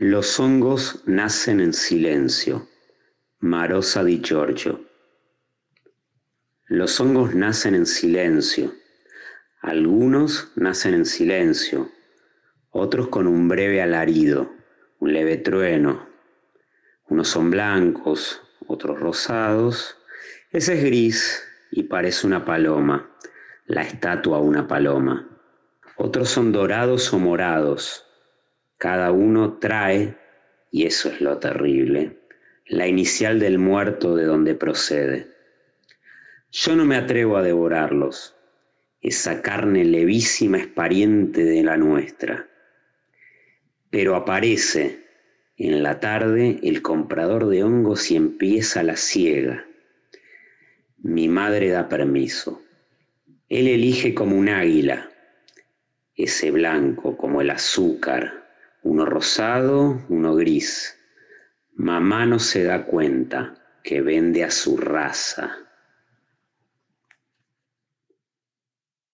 Los hongos nacen en silencio. Marosa di Giorgio. Los hongos nacen en silencio. Algunos nacen en silencio, otros con un breve alarido, un leve trueno. Unos son blancos, otros rosados. Ese es gris y parece una paloma, la estatua una paloma. Otros son dorados o morados cada uno trae, y eso es lo terrible, la inicial del muerto de donde procede. Yo no me atrevo a devorarlos. Esa carne levísima es pariente de la nuestra. Pero aparece en la tarde el comprador de hongos y empieza la siega. Mi madre da permiso. Él elige como un águila, ese blanco como el azúcar, uno rosado, uno gris. Mamá no se da cuenta que vende a su raza.